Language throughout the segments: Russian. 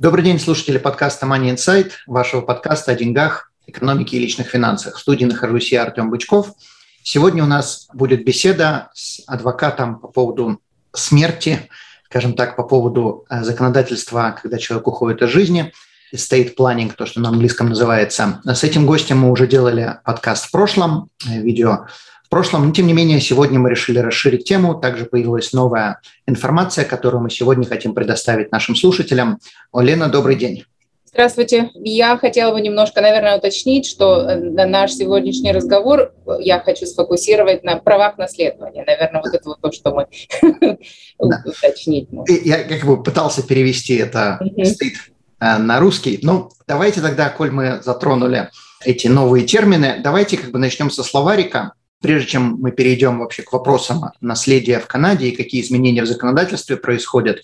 Добрый день, слушатели подкаста Money Insight, вашего подкаста о деньгах, экономике и личных финансах. В студии нахожусь я, Артем Бычков. Сегодня у нас будет беседа с адвокатом по поводу смерти, скажем так, по поводу э, законодательства, когда человек уходит из жизни, estate planning, то, что на английском называется. С этим гостем мы уже делали подкаст в прошлом, э, видео прошлом. Но, тем не менее, сегодня мы решили расширить тему. Также появилась новая информация, которую мы сегодня хотим предоставить нашим слушателям. Олена, добрый день. Здравствуйте. Я хотела бы немножко, наверное, уточнить, что э, наш сегодняшний разговор я хочу сфокусировать на правах наследования. Наверное, вот это вот то, что мы уточнить Я как бы пытался перевести это э, на русский. Ну, давайте тогда, коль мы затронули эти новые термины, давайте как бы начнем со словарика. Прежде чем мы перейдем вообще к вопросам наследия в Канаде и какие изменения в законодательстве происходят,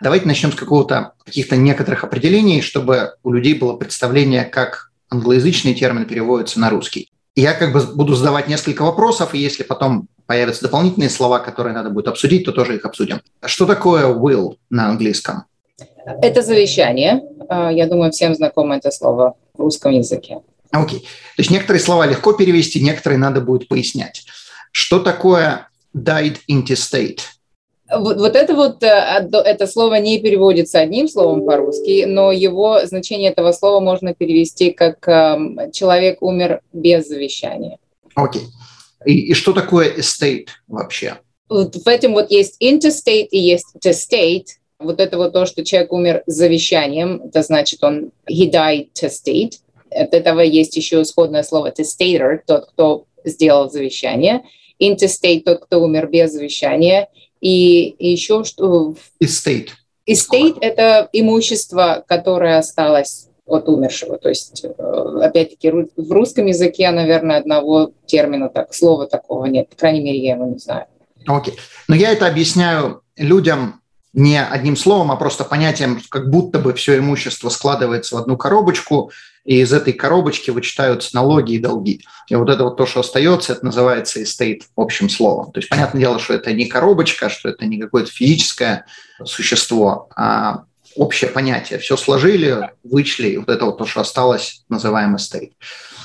давайте начнем с какого-то каких-то некоторых определений, чтобы у людей было представление, как англоязычный термин переводится на русский. Я как бы буду задавать несколько вопросов, и если потом появятся дополнительные слова, которые надо будет обсудить, то тоже их обсудим. Что такое will на английском? Это завещание. А, я думаю, всем знакомо это слово в русском языке. Окей. То есть некоторые слова легко перевести, некоторые надо будет пояснять. Что такое died intestate? Вот, вот это вот, э, это слово не переводится одним словом по-русски, но его значение этого слова можно перевести как эм, «человек умер без завещания». Окей. И, и что такое estate вообще? Вот в этом вот есть interstate и есть testate. Вот это вот то, что человек умер с завещанием, это значит он he died testate. От этого есть еще исходное слово testator, тот, кто сделал завещание. Intestate, тот, кто умер без завещания. И, еще что... Estate. Estate – это имущество, которое осталось от умершего. То есть, э, опять-таки, в русском языке, наверное, одного термина, так, слова такого нет. По крайней мере, я его не знаю. Окей. Okay. Но я это объясняю людям не одним словом, а просто понятием, как будто бы все имущество складывается в одну коробочку, и из этой коробочки вычитаются налоги и долги. И вот это вот то, что остается, это называется estate общим словом. То есть, понятное дело, что это не коробочка, что это не какое-то физическое существо, а общее понятие. Все сложили, вычли, и вот это вот то, что осталось, называем estate.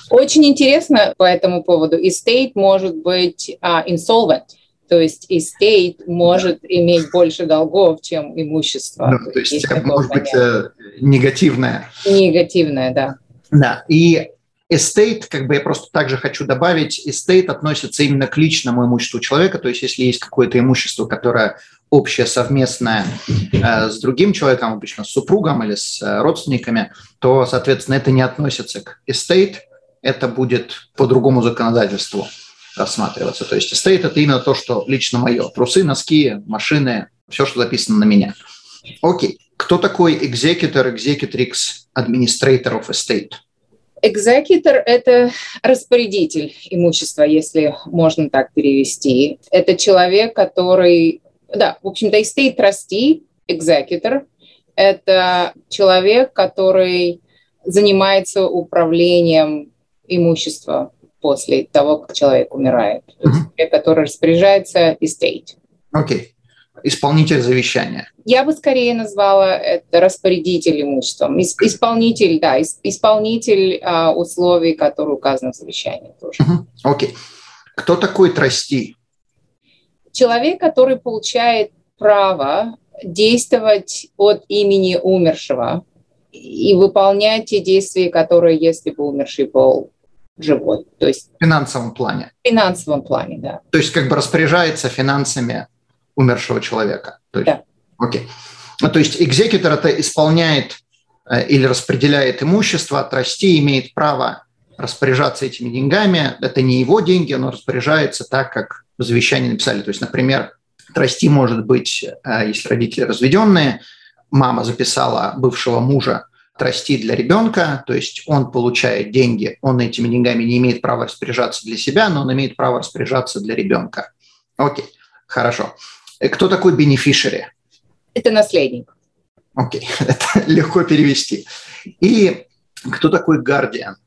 Очень интересно по этому поводу. Estate может быть uh, insolvent, то есть estate может да. иметь больше долгов, чем имущество. Да, то есть, есть может понятие. быть э, негативное. Негативное, да. Да, и estate, как бы я просто также хочу добавить, estate относится именно к личному имуществу человека, то есть если есть какое-то имущество, которое общее, совместное э, с другим человеком, обычно с супругом или с э, родственниками, то, соответственно, это не относится к estate, это будет по другому законодательству рассматриваться. То есть estate – это именно то, что лично мое. Трусы, носки, машины, все, что записано на меня. Окей. Кто такой executor, executrix, administrator of estate? Executor – это распорядитель имущества, если можно так перевести. Это человек, который, да, в общем-то, estate trustee, executor – это человек, который занимается управлением имущества после того, как человек умирает. Mm-hmm. То есть человек, который распоряжается estate. Окей. Okay исполнитель завещания? Я бы скорее назвала это распорядитель имуществом. Исполнитель, да, исполнитель а, условий, которые указаны в завещании тоже. Окей. Okay. Кто такой трасти? Человек, который получает право действовать от имени умершего и выполнять те действия, которые, если бы умерший был живой. То есть в финансовом плане. В финансовом плане, да. То есть как бы распоряжается финансами умершего человека. То есть, да. Окей. Ну, то есть экзекутор это исполняет э, или распределяет имущество, а трасти имеет право распоряжаться этими деньгами. Это не его деньги, но распоряжается так, как в завещании написали. То есть, например, трасти может быть, э, если родители разведенные, мама записала бывшего мужа трасти для ребенка, то есть он получает деньги, он этими деньгами не имеет права распоряжаться для себя, но он имеет право распоряжаться для ребенка. Окей, хорошо. Э, кто такой бенефишери? Это наследник. Окей, это легко перевести. И кто такой гардиан?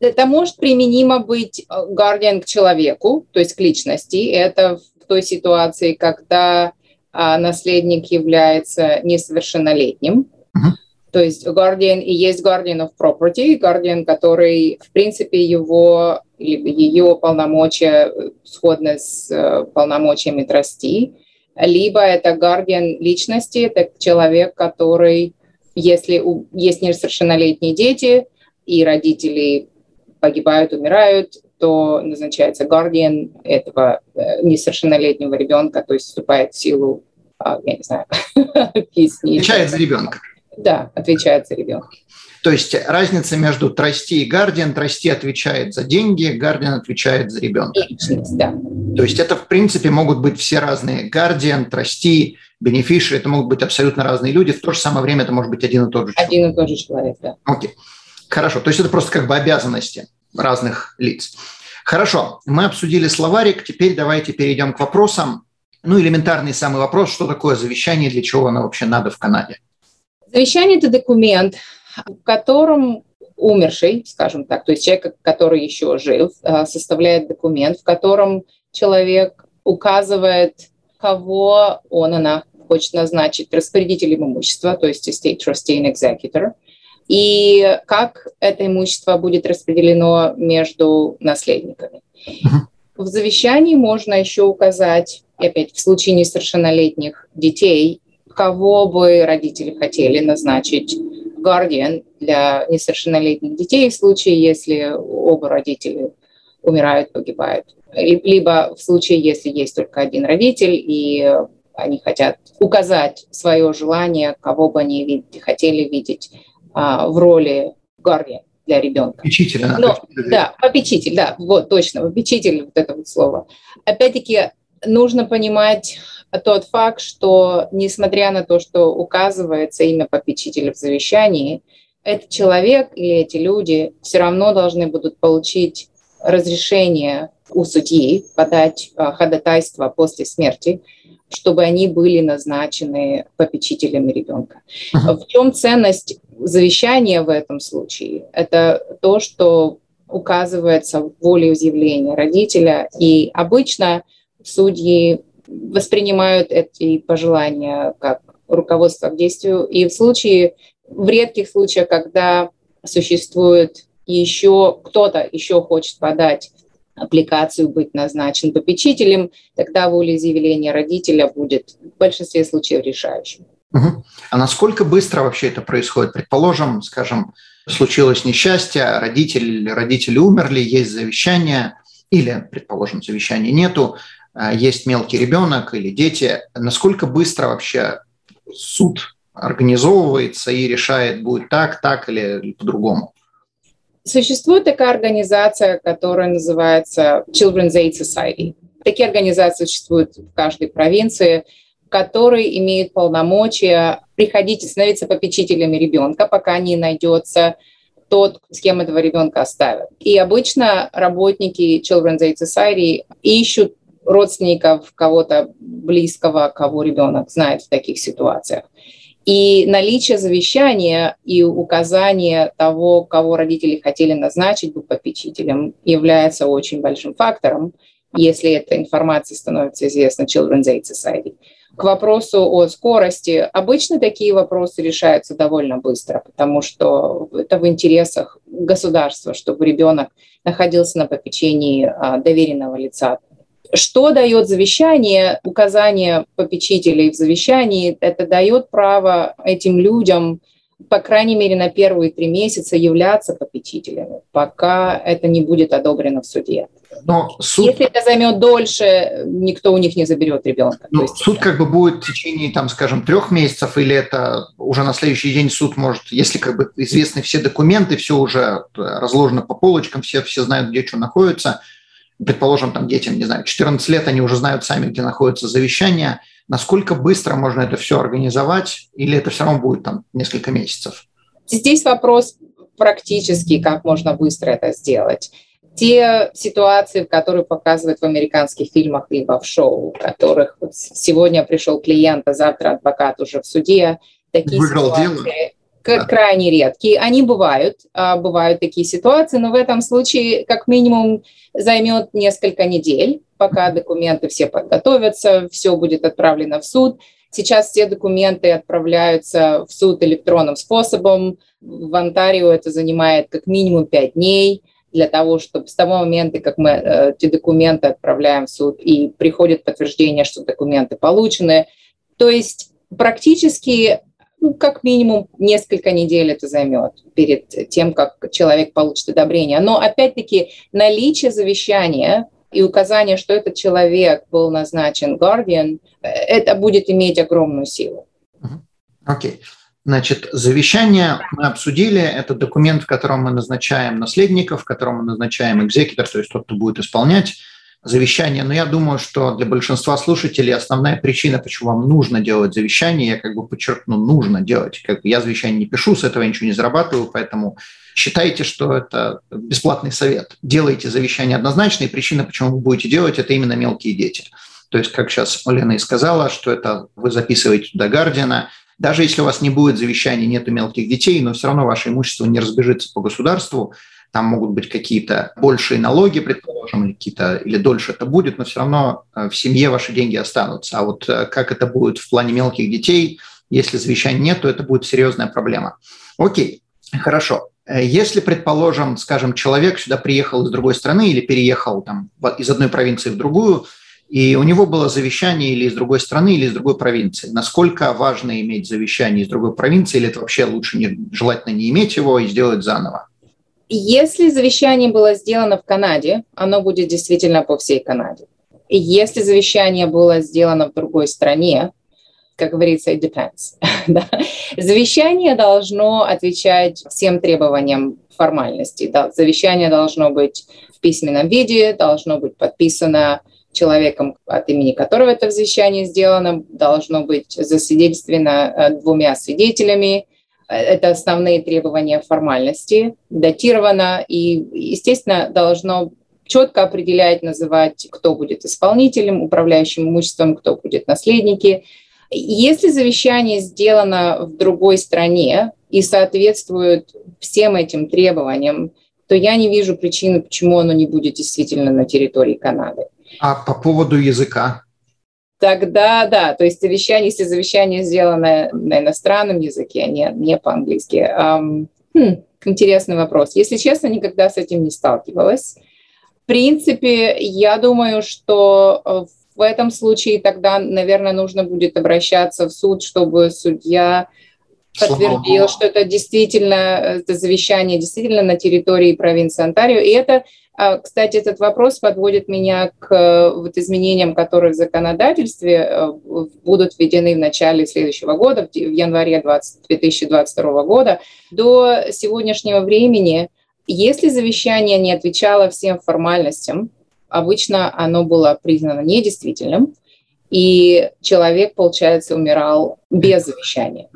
Это может применимо быть гардиан к человеку, то есть к личности. Это в той ситуации, когда а, наследник является несовершеннолетним. Uh-huh. То есть guardian и есть guardian of property, guardian, который, в принципе, его ее полномочия сходны с э, полномочиями трасти, либо это guardian личности, это человек, который, если есть несовершеннолетние дети и родители погибают, умирают, то назначается guardian этого э, несовершеннолетнего ребенка, то есть вступает в силу, а, я не знаю, объяснить. Отвечает за ребенка. Да, отвечает за ребенка. То есть разница между трасти и гардиан. Трасти отвечает за деньги, гардиан отвечает за ребенка. Личность, да. То есть это, в принципе, могут быть все разные. Гардиан, трасти, бенефиши, это могут быть абсолютно разные люди. В то же самое время это может быть один и тот же человек. Один и тот же человек, да. Окей. Хорошо. То есть это просто как бы обязанности разных лиц. Хорошо. Мы обсудили словарик. Теперь давайте перейдем к вопросам. Ну, элементарный самый вопрос, что такое завещание, для чего оно вообще надо в Канаде? Завещание – это документ, в котором умерший, скажем так, то есть человек, который еще жив, э, составляет документ, в котором человек указывает, кого он, она хочет назначить распорядителем имущества, то есть estate trustee and executor, и как это имущество будет распределено между наследниками. В завещании можно еще указать, опять в случае несовершеннолетних детей, кого бы родители хотели назначить гардиан для несовершеннолетних детей в случае, если оба родителя умирают, погибают. Либо в случае, если есть только один родитель, и они хотят указать свое желание, кого бы они видеть, хотели видеть а, в роли гардиан для ребенка. Попечитель, да. Но, да, попечитель, да, вот точно, попечитель, вот это вот слово. Опять-таки, нужно понимать тот факт, что несмотря на то, что указывается имя попечителя в завещании, этот человек или эти люди все равно должны будут получить разрешение у судьи подать а, ходатайство после смерти, чтобы они были назначены попечителями ребенка. В чем ценность завещания в этом случае? Это то, что указывается в волеизъявления родителя, и обычно судьи воспринимают эти пожелания как руководство к действию. И в случае, в редких случаях, когда существует еще кто-то еще хочет подать аппликацию, быть назначен попечителем, тогда волеизъявление родителя будет в большинстве случаев решающим. Угу. А насколько быстро вообще это происходит? Предположим, скажем, случилось несчастье, родитель, родители умерли, есть завещание, или, предположим, завещания нету, есть мелкий ребенок или дети, насколько быстро вообще суд организовывается и решает, будет так, так или по-другому? Существует такая организация, которая называется Children's Aid Society. Такие организации существуют в каждой провинции, которые имеют полномочия приходить и становиться попечителями ребенка, пока не найдется тот, с кем этого ребенка оставят. И обычно работники Children's Aid Society ищут родственников, кого-то близкого, кого ребенок знает в таких ситуациях. И наличие завещания и указание того, кого родители хотели назначить бы попечителем, является очень большим фактором, если эта информация становится известна Children's Aid Society. К вопросу о скорости. Обычно такие вопросы решаются довольно быстро, потому что это в интересах государства, чтобы ребенок находился на попечении а, доверенного лица, что дает завещание, указание попечителей в завещании, это дает право этим людям, по крайней мере, на первые три месяца являться попечителями, пока это не будет одобрено в суде. Но суд... Если это займет дольше, никто у них не заберет ребенка. Но есть, суд как бы будет в течение, там, скажем, трех месяцев, или это уже на следующий день суд может, если как бы известны все документы, все уже разложено по полочкам, все, все знают, где что находится – предположим, там детям, не знаю, 14 лет, они уже знают сами, где находится завещание, насколько быстро можно это все организовать, или это все равно будет там несколько месяцев? Здесь вопрос практически, как можно быстро это сделать. Те ситуации, которые показывают в американских фильмах либо в шоу, в которых сегодня пришел клиент, а завтра адвокат уже в суде, такие Выиграл ситуации дело. Крайне редкие. Они бывают, а, бывают такие ситуации, но в этом случае как минимум займет несколько недель, пока документы все подготовятся, все будет отправлено в суд. Сейчас все документы отправляются в суд электронным способом. В Онтарио это занимает как минимум 5 дней для того, чтобы с того момента, как мы э, эти документы отправляем в суд и приходит подтверждение, что документы получены. То есть практически ну, как минимум несколько недель это займет перед тем, как человек получит одобрение. Но опять-таки наличие завещания и указание, что этот человек был назначен guardian, э, это будет иметь огромную силу. Окей. Okay. Значит, завещание мы обсудили. Это документ, в котором мы назначаем наследников, в котором мы назначаем экзекутор, то есть тот, кто будет исполнять завещание. Но я думаю, что для большинства слушателей основная причина, почему вам нужно делать завещание, я как бы подчеркну, нужно делать. Как бы я завещание не пишу, с этого ничего не зарабатываю, поэтому считайте, что это бесплатный совет. Делайте завещание однозначно, и причина, почему вы будете делать, это именно мелкие дети. То есть, как сейчас Лена и сказала, что это вы записываете туда Гардиана, даже если у вас не будет завещания, нет мелких детей, но все равно ваше имущество не разбежится по государству, там могут быть какие-то большие налоги, предположим, или какие-то, или дольше это будет, но все равно э, в семье ваши деньги останутся. А вот э, как это будет в плане мелких детей, если завещания нет, то это будет серьезная проблема. Окей, хорошо. Э, если, предположим, скажем, человек сюда приехал из другой страны или переехал там, из одной провинции в другую, и у него было завещание или из другой страны, или из другой провинции. Насколько важно иметь завещание из другой провинции, или это вообще лучше не, желательно не иметь его и сделать заново? Если завещание было сделано в Канаде, оно будет действительно по всей Канаде. И если завещание было сделано в другой стране, как говорится, it depends. да. Завещание должно отвечать всем требованиям формальности. Да. Завещание должно быть в письменном виде, должно быть подписано человеком, от имени которого это завещание сделано, должно быть засвидетельствовано э, двумя свидетелями. Э, это основные требования формальности, датировано и, естественно, должно четко определять, называть, кто будет исполнителем, управляющим имуществом, кто будет наследники. Если завещание сделано в другой стране и соответствует всем этим требованиям, то я не вижу причины, почему оно не будет действительно на территории Канады. А по поводу языка? Тогда, да, то есть завещание, если завещание сделано на иностранном языке, а не, не по-английски. Um, хм, интересный вопрос. Если честно, никогда с этим не сталкивалась. В принципе, я думаю, что э, в этом случае тогда, наверное, нужно будет обращаться в суд, чтобы судья подтвердил, что это действительно, это завещание действительно на территории провинции Онтарио. И это а, кстати, этот вопрос подводит меня к э, вот изменениям, которые в законодательстве э, будут введены в начале следующего года, в январе 20, 2022 года. До сегодняшнего времени, если завещание не отвечало всем формальностям, обычно оно было признано недействительным, и человек, получается, умирал без завещания.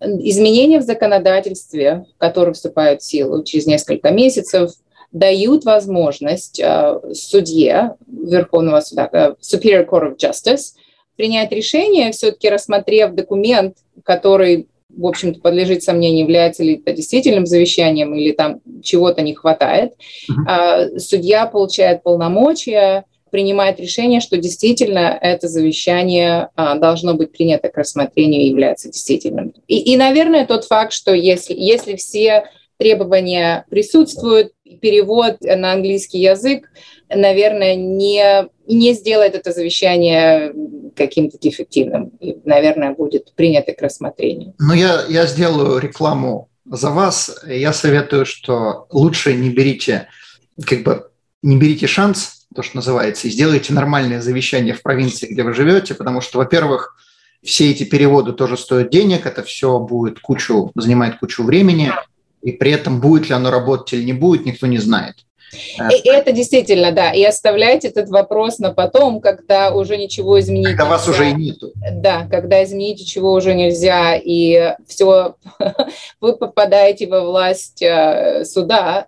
Изменения в законодательстве, которые вступают в силу через несколько месяцев, дают возможность э, судье Верховного суда, э, Superior Court of Justice, принять решение, все-таки рассмотрев документ, который, в общем-то, подлежит сомнению, является ли это действительным завещанием или там чего-то не хватает. Uh-huh. Судья получает полномочия, принимает решение, что действительно это завещание а, должно быть принято к рассмотрению и является действительным. И, и, наверное, тот факт, что если, если все требования присутствуют, перевод на английский язык, наверное, не, не сделает это завещание каким-то дефективным. И, наверное, будет принято к рассмотрению. Ну, я, я сделаю рекламу за вас. Я советую, что лучше не берите, как бы, не берите шанс, то, что называется, и сделайте нормальное завещание в провинции, где вы живете, потому что, во-первых, все эти переводы тоже стоят денег, это все будет кучу, занимает кучу времени, и при этом будет ли оно работать или не будет, никто не знает. И это действительно, да. И оставлять этот вопрос на потом, когда уже ничего изменить когда нельзя. вас уже и нету. Да, когда изменить ничего уже нельзя, и все, вы попадаете во власть э, суда.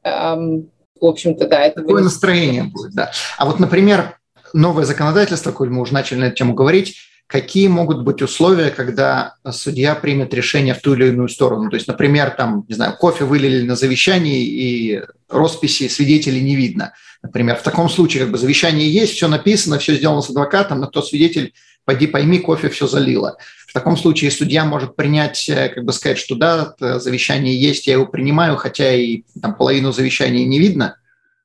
В общем-то, да. Это Такое будет... настроение будет, да. А вот, например, новое законодательство, коль мы уже начали на эту тему говорить, какие могут быть условия, когда судья примет решение в ту или иную сторону. То есть, например, там, не знаю, кофе вылили на завещании и росписи свидетелей не видно. Например, в таком случае как бы завещание есть, все написано, все сделано с адвокатом, но тот свидетель, пойди пойми, кофе все залило. В таком случае судья может принять, э, как бы сказать, что да, завещание есть, я его принимаю, хотя и там половину завещания не видно.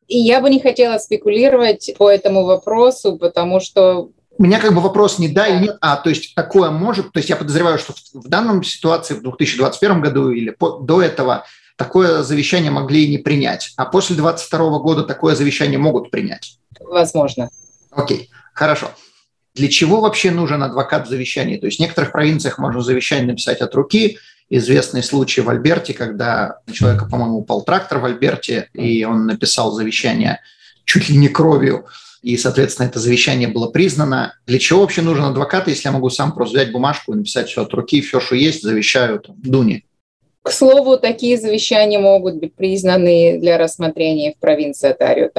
И я бы не хотела спекулировать по этому вопросу, потому что у меня как бы вопрос не да или нет, а то есть такое может, то есть я подозреваю, что в, в данном ситуации в 2021 году или по, до этого такое завещание могли и не принять, а после 2022 года такое завещание могут принять. Возможно. Окей, хорошо. Для чего вообще нужен адвокат в завещании? То есть в некоторых провинциях можно завещание написать от руки. Известный случай в Альберте, когда у человека, по-моему, упал трактор в Альберте, и он написал завещание чуть ли не кровью и, соответственно, это завещание было признано. Для чего вообще нужен адвокат, если я могу сам просто взять бумажку и написать все от руки, все, что есть, завещаю там, Дуне? К слову, такие завещания могут быть признаны для рассмотрения в провинции Онтарио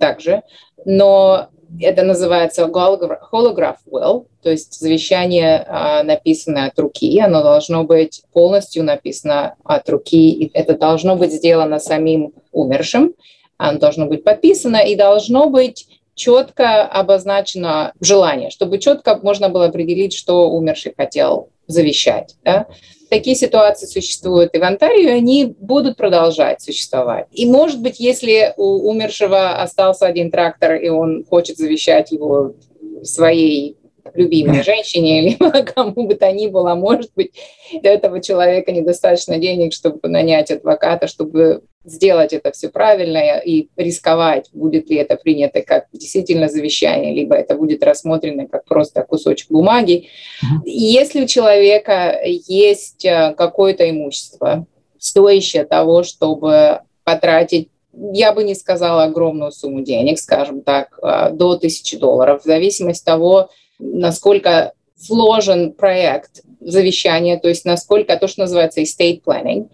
также, но это называется holograph will, то есть завещание, а, написанное от руки, оно должно быть полностью написано от руки, и это должно быть сделано самим умершим, оно должно быть подписано и должно быть четко обозначено желание, чтобы четко можно было определить, что умерший хотел завещать. Да? Такие ситуации существуют и в Онтарии, и они будут продолжать существовать. И, может быть, если у умершего остался один трактор, и он хочет завещать его своей любимой женщине или кому бы то ни было, может быть, для этого человека недостаточно денег, чтобы нанять адвоката, чтобы сделать это все правильно и рисковать, будет ли это принято как действительно завещание, либо это будет рассмотрено как просто кусочек бумаги. Uh-huh. Если у человека есть э, какое-то имущество, стоящее того, чтобы потратить я бы не сказала огромную сумму денег, скажем так, э, до тысячи долларов, в зависимости от того, насколько сложен проект завещания, то есть насколько то, что называется estate planning,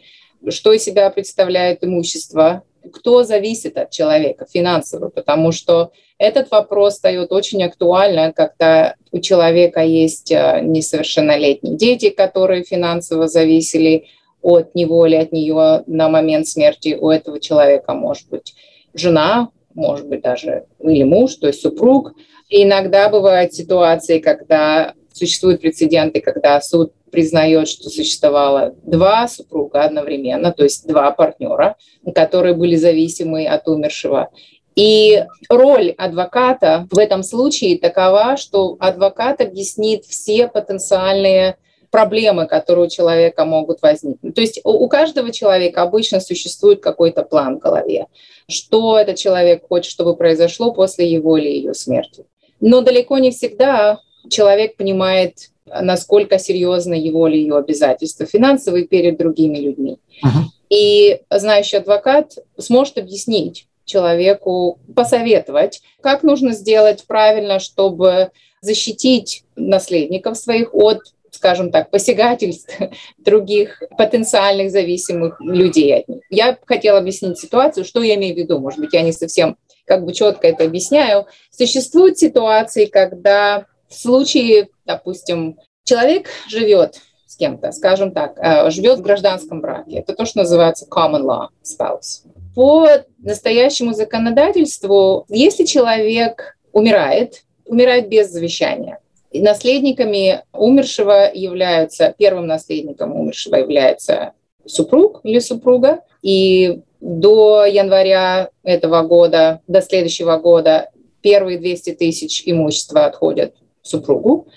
что из себя представляет имущество, кто зависит от человека финансово, потому что этот вопрос встает очень актуально, когда у человека есть э, несовершеннолетние дети, которые финансово зависели от него или от нее на момент смерти. У этого человека может быть жена, может быть даже или муж, то есть супруг. И иногда бывают ситуации, когда существуют прецеденты, когда суд признает, что существовало два супруга одновременно, то есть два партнера, которые были зависимы от умершего. И роль адвоката в этом случае такова, что адвокат объяснит все потенциальные проблемы, которые у человека могут возникнуть. То есть у каждого человека обычно существует какой-то план в голове, что этот человек хочет, чтобы произошло после его или ее смерти. Но далеко не всегда человек понимает насколько серьезно его или ее обязательства финансовые перед другими людьми. Uh-huh. И знающий адвокат сможет объяснить человеку, посоветовать, как нужно сделать правильно, чтобы защитить наследников своих от скажем так, посягательств других потенциальных зависимых людей от них. Я хотела объяснить ситуацию, что я имею в виду. Может быть, я не совсем как бы четко это объясняю. Существуют ситуации, когда в случае, допустим, человек живет с кем-то, скажем так, э, живет в гражданском браке. Это то, что называется common law spouse. По настоящему законодательству, если человек умирает, умирает без завещания, наследниками умершего являются, первым наследником умершего является супруг или супруга, и до января этого года, до следующего года первые 200 тысяч имущества отходят супругу,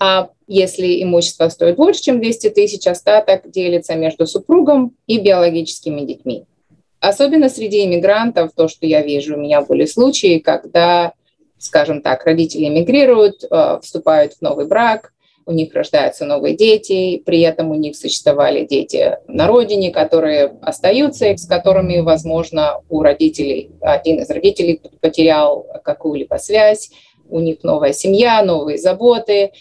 а если имущество стоит больше, чем 200 тысяч, остаток делится между супругом и биологическими детьми. Особенно среди иммигрантов, то, что я вижу, у меня были случаи, когда, скажем так, родители эмигрируют, э, вступают в новый брак, у них рождаются новые дети, при этом у них существовали дети на родине, которые остаются, с которыми, возможно, у родителей, один из родителей потерял какую-либо связь, у них новая семья, новые заботы,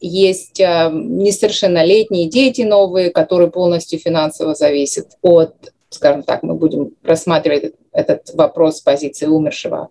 есть э, несовершеннолетние дети новые, которые полностью финансово зависят от, скажем так, мы будем рассматривать этот вопрос с позиции умершего.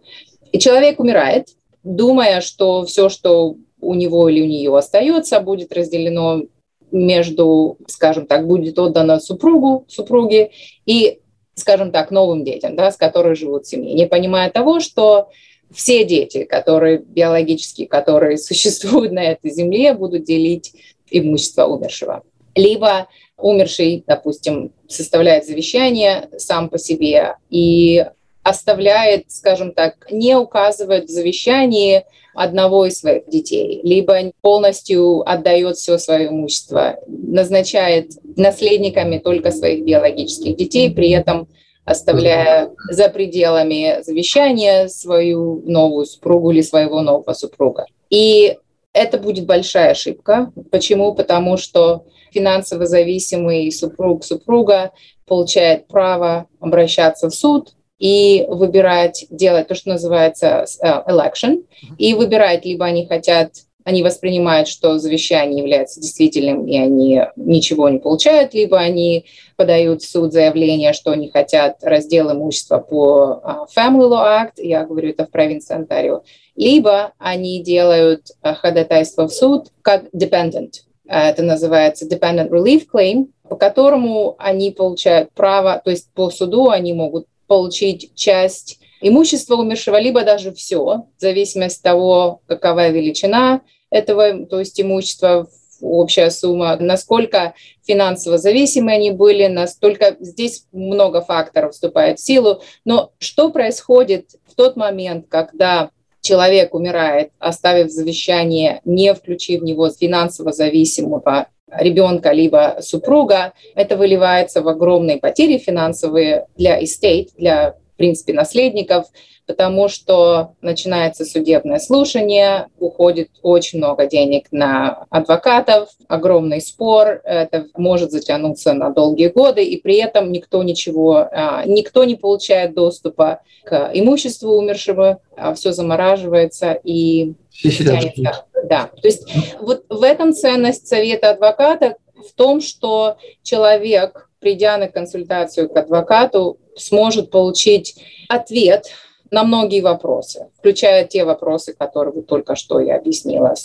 И человек умирает, думая, что все, что у него или у нее остается, будет разделено между, скажем так, будет отдано супругу, супруге и, скажем так, новым детям, да, с которыми живут в семье, не понимая того, что все дети, которые биологические, которые существуют на этой земле, будут делить имущество умершего. Либо умерший, допустим, составляет завещание сам по себе и оставляет, скажем так, не указывает в завещании одного из своих детей, либо полностью отдает все свое имущество, назначает наследниками только своих биологических детей, при этом оставляя за пределами завещания свою новую супругу или своего нового супруга. И это будет большая ошибка. Почему? Потому что финансово зависимый супруг супруга получает право обращаться в суд и выбирать, делать то, что называется э, election, и выбирать, либо они хотят они воспринимают, что завещание является действительным, и они ничего не получают, либо они подают в суд заявление, что они хотят раздел имущества по а, Family Law Act, я говорю это в провинции Онтарио, либо они делают а, ходатайство в суд как dependent. А, это называется dependent relief claim, по которому они получают право, то есть по суду они могут получить часть имущества умершего, либо даже все, в зависимости от того, какова величина этого, то есть имущества, общая сумма, насколько финансово зависимы они были, настолько здесь много факторов вступает в силу. Но что происходит в тот момент, когда человек умирает, оставив завещание, не включив в него финансово зависимого ребенка либо супруга, это выливается в огромные потери финансовые для estate, для в принципе, наследников, потому что начинается судебное слушание, уходит очень много денег на адвокатов, огромный спор, это может затянуться на долгие годы, и при этом никто ничего, а, никто не получает доступа к имуществу умершего, а все замораживается и тянется. Да, то есть вот в этом ценность совета адвоката в том, что человек, придя на консультацию к адвокату, сможет получить ответ на многие вопросы, включая те вопросы, которые вы только что я объяснила.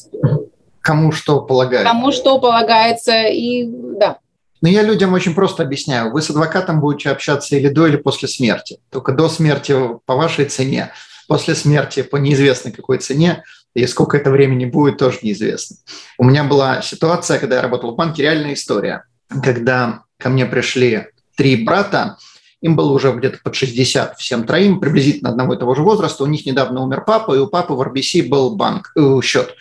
Кому что полагается. Кому что полагается, и да. Но я людям очень просто объясняю. Вы с адвокатом будете общаться или до, или после смерти. Только до смерти по вашей цене, после смерти по неизвестной какой цене, и сколько это времени будет, тоже неизвестно. У меня была ситуация, когда я работал в банке, реальная история, когда ко мне пришли три брата, им было уже где-то под 60 всем троим, приблизительно одного и того же возраста. У них недавно умер папа, и у папы в RBC был банк, э, счет.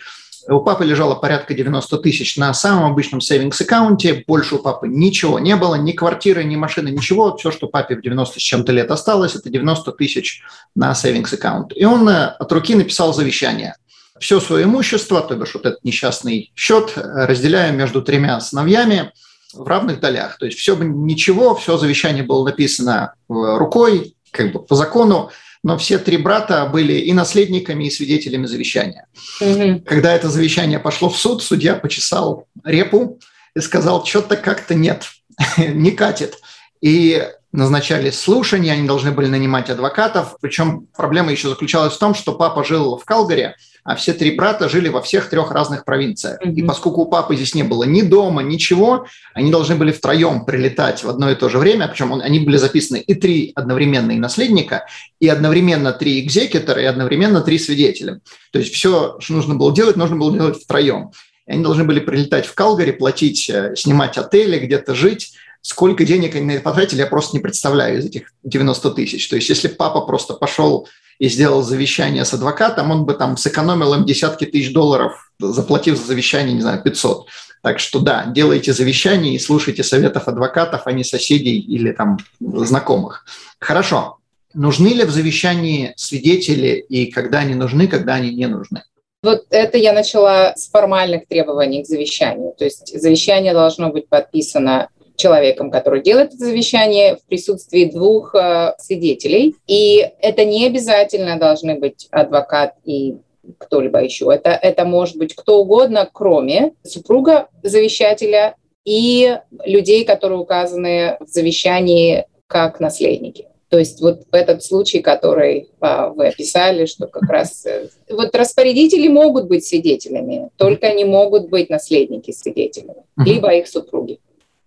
У папы лежало порядка 90 тысяч на самом обычном сейвингс аккаунте. Больше у папы ничего не было, ни квартиры, ни машины, ничего. Все, что папе в 90 с чем-то лет осталось, это 90 тысяч на сейвингс аккаунт. И он э, от руки написал завещание. Все свое имущество, то бишь вот этот несчастный счет, э, разделяю между тремя сыновьями – в равных долях. То есть все ничего, все завещание было написано э, рукой, как бы по закону, но все три брата были и наследниками, и свидетелями завещания. Угу. Когда это завещание пошло в суд, судья почесал репу и сказал, что-то как-то нет, не катит. И назначали слушания, они должны были нанимать адвокатов. Причем проблема еще заключалась в том, что папа жил в Калгаре, а все три брата жили во всех трех разных провинциях. Mm-hmm. И поскольку у папы здесь не было ни дома, ничего, они должны были втроем прилетать в одно и то же время, причем он, они были записаны и три одновременные наследника, и одновременно три экзекутора, и одновременно три свидетеля. То есть все, что нужно было делать, нужно было делать втроем. И они должны были прилетать в Калгари, платить, э, снимать отели, где-то жить, Сколько денег они на это потратили, я просто не представляю из этих 90 тысяч. То есть если папа просто пошел и сделал завещание с адвокатом, он бы там сэкономил им десятки тысяч долларов, заплатив за завещание, не знаю, 500. Так что да, делайте завещание и слушайте советов адвокатов, а не соседей или там знакомых. Хорошо. Нужны ли в завещании свидетели и когда они нужны, когда они не нужны? Вот это я начала с формальных требований к завещанию. То есть завещание должно быть подписано человеком, который делает это завещание в присутствии двух э, свидетелей. И это не обязательно должны быть адвокат и кто-либо еще. Это, это может быть кто угодно, кроме супруга завещателя и людей, которые указаны в завещании как наследники. То есть вот в этот случай, который а, вы описали, что как раз э, вот распорядители могут быть свидетелями, только не могут быть наследники свидетелями, либо их супруги.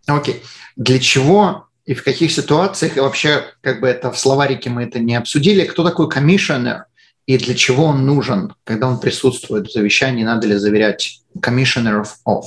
Окей. Для чего и в каких ситуациях, и вообще, как бы это в словарике мы это не обсудили, кто такой commissioner и для чего он нужен, когда он присутствует в завещании, надо ли заверять commissioner of?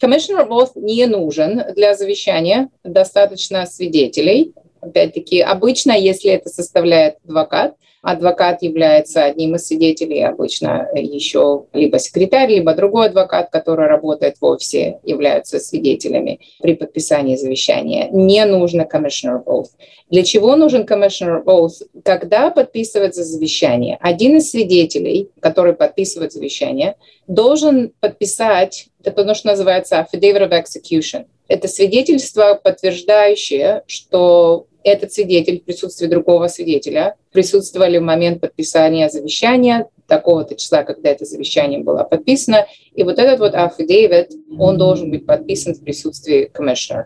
Commissioner of не нужен для завещания, достаточно свидетелей. Опять-таки, обычно, если это составляет адвокат, адвокат является одним из свидетелей, обычно еще либо секретарь, либо другой адвокат, который работает в офисе, являются свидетелями при подписании завещания. Не нужно commissioner oath. Для чего нужен commissioner oath? Когда подписывается завещание, один из свидетелей, который подписывает завещание, должен подписать это то, что называется affidavit of execution. Это свидетельство, подтверждающее, что этот свидетель в присутствии другого свидетеля присутствовали в момент подписания завещания такого-то числа, когда это завещание было подписано. И вот этот вот affidavit, он должен быть подписан в присутствии commissioner.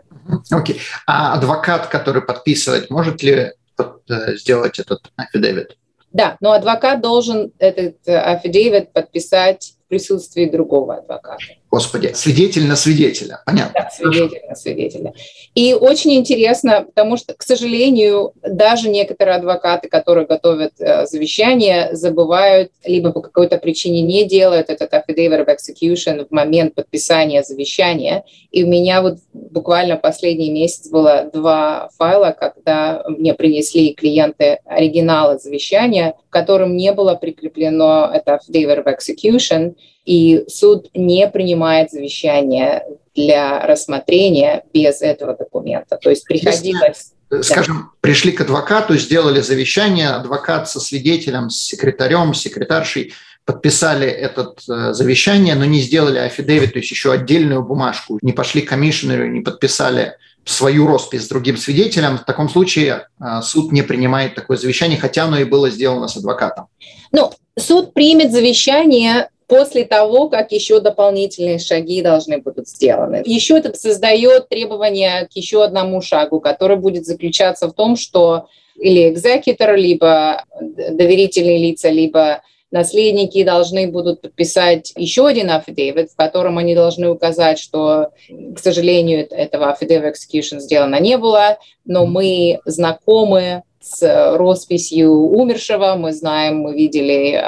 Окей. Okay. А адвокат, который подписывает, может ли э, сделать этот affidavit? Да, но адвокат должен этот affidavit э, подписать в присутствии другого адвоката. Господи, свидетель на свидетеля, понятно. Да, свидетель на свидетеля. И очень интересно, потому что, к сожалению, даже некоторые адвокаты, которые готовят э, завещание, забывают, либо по какой-то причине не делают этот affidavit of execution в момент подписания завещания. И у меня вот буквально последний месяц было два файла, когда мне принесли клиенты оригиналы завещания, в котором не было прикреплено это affidavit of execution, и суд не принимает завещание для рассмотрения без этого документа. То есть приходилось... Если, скажем, да. пришли к адвокату, сделали завещание, адвокат со свидетелем, с секретарем, с секретаршей подписали это э, завещание, но не сделали афидевит, то есть еще отдельную бумажку, не пошли к комиссионеру, не подписали свою роспись с другим свидетелем, в таком случае э, суд не принимает такое завещание, хотя оно и было сделано с адвокатом. Ну, суд примет завещание после того, как еще дополнительные шаги должны будут сделаны. Еще это создает требования к еще одному шагу, который будет заключаться в том, что или экзекутор, либо доверительные лица, либо наследники должны будут подписать еще один affidavit, в котором они должны указать, что, к сожалению, этого affidavit execution сделано не было, но мы знакомы с росписью умершего, мы знаем, мы видели,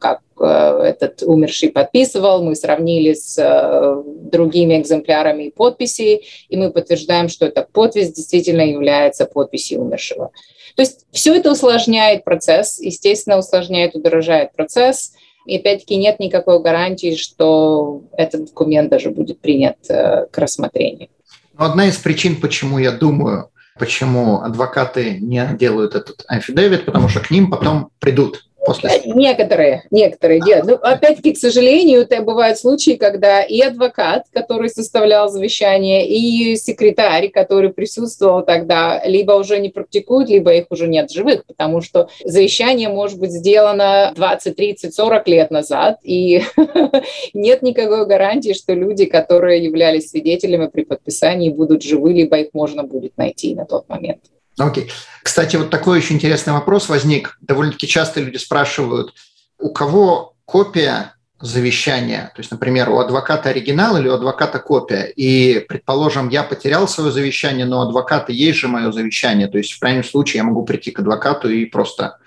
как Э, этот умерший подписывал, мы сравнили с э, другими экземплярами подписи, и мы подтверждаем, что эта подпись действительно является подписью умершего. То есть все это усложняет процесс, естественно, усложняет, удорожает процесс, и опять-таки нет никакой гарантии, что этот документ даже будет принят э, к рассмотрению. Одна из причин, почему я думаю, почему адвокаты не делают этот афидевит, потому что к ним потом придут После... Э, некоторые, некоторые делают. Но опять-таки, к сожалению, это бывают случаи, когда и адвокат, который составлял завещание, и секретарь, который присутствовал тогда, либо уже не практикуют, либо их уже нет живых, потому что завещание может быть сделано 20, 30, 40 лет назад, и нет никакой гарантии, что люди, которые являлись свидетелями при подписании, будут живы, либо их можно будет найти на тот момент. Окей. Okay. Кстати, вот такой очень интересный вопрос возник. Довольно-таки часто люди спрашивают, у кого копия завещания, то есть, например, у адвоката оригинал или у адвоката копия, и, предположим, я потерял свое завещание, но у адвоката есть же мое завещание, то есть в крайнем случае я могу прийти к адвокату и просто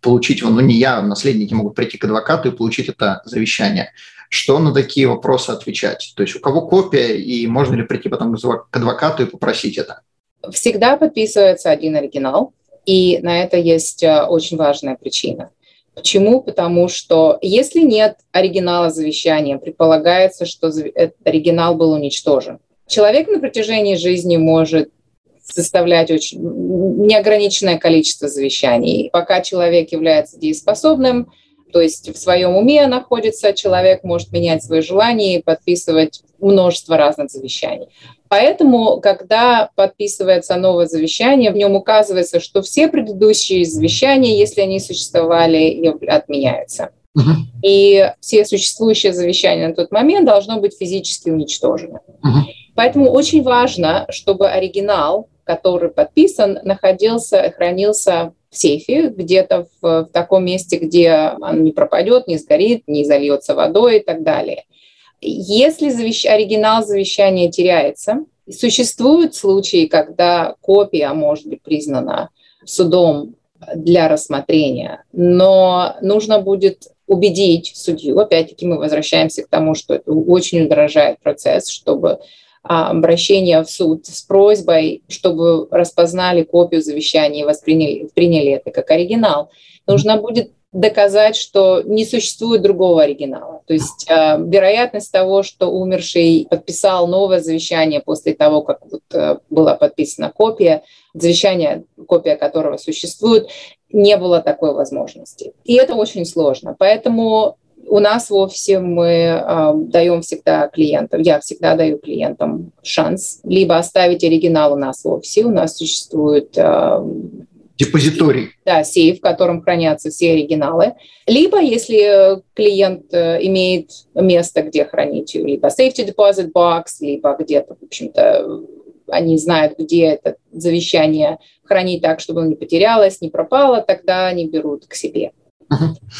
получить его, ну не я, наследники могут прийти к адвокату и получить это завещание. Что на такие вопросы отвечать? То есть у кого копия, и можно ли прийти потом к адвокату и попросить это? Всегда подписывается один оригинал, и на это есть э, очень важная причина. Почему? Потому что если нет оригинала завещания, предполагается, что этот оригинал был уничтожен. Человек на протяжении жизни может составлять очень неограниченное количество завещаний. Пока человек является дееспособным, То есть в своем уме находится, человек может менять свои желания и подписывать множество разных завещаний. Поэтому, когда подписывается новое завещание, в нем указывается, что все предыдущие завещания, если они существовали, отменяются. И все существующие завещания на тот момент должно быть физически уничтожены. Поэтому очень важно, чтобы оригинал, который подписан, находился, хранился в сейфе, где-то в, в таком месте, где он не пропадет, не сгорит, не зальется водой и так далее. Если завещ... оригинал завещания теряется, существуют случаи, когда копия может быть признана судом для рассмотрения, но нужно будет убедить судью, опять-таки мы возвращаемся к тому, что это очень удорожает процесс, чтобы а, обращение в суд с просьбой, чтобы распознали копию завещания и восприняли приняли это как оригинал. Нужно будет доказать, что не существует другого оригинала. То есть э, вероятность того, что умерший подписал новое завещание после того, как вот, э, была подписана копия, завещание, копия которого существует, не было такой возможности. И это очень сложно. Поэтому у нас в офисе мы э, даем всегда клиентам, я всегда даю клиентам шанс либо оставить оригинал у нас в офисе, у нас существует э, депозиторий. Да, сейф, в котором хранятся все оригиналы. Либо, если клиент э, имеет место, где хранить либо safety deposit box, либо где-то, в общем-то, они знают, где это завещание хранить так, чтобы оно не потерялось, не пропало, тогда они берут к себе.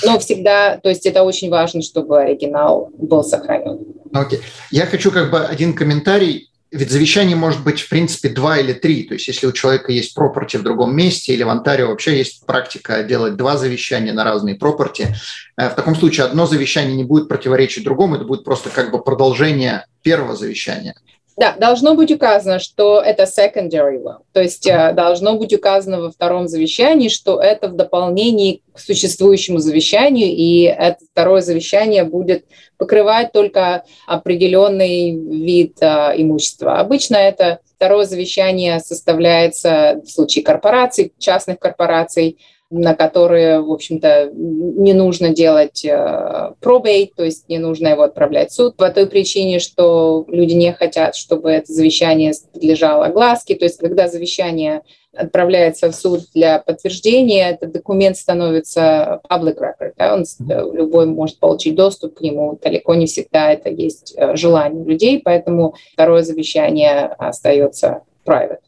Но всегда, то есть это очень важно, чтобы оригинал был сохранен. Окей. Okay. Я хочу как бы один комментарий ведь завещание может быть, в принципе, два или три. То есть если у человека есть пропорти в другом месте или в Онтарио вообще есть практика делать два завещания на разные пропорти, э, в таком случае одно завещание не будет противоречить другому, это будет просто как бы продолжение первого завещания. Да, должно быть указано, что это secondary will, то есть mm-hmm. должно быть указано во втором завещании, что это в дополнении к существующему завещанию, и это второе завещание будет покрывать только определенный вид а, имущества. Обычно это второе завещание составляется в случае корпораций, частных корпораций, на которые, в общем-то, не нужно делать пробейт, э, то есть не нужно его отправлять в суд по той причине, что люди не хотят, чтобы это завещание подлежало огласке. То есть когда завещание отправляется в суд для подтверждения, этот документ становится public record. Да? Он, любой может получить доступ к нему. Далеко не всегда это есть э, желание людей, поэтому второе завещание остается private.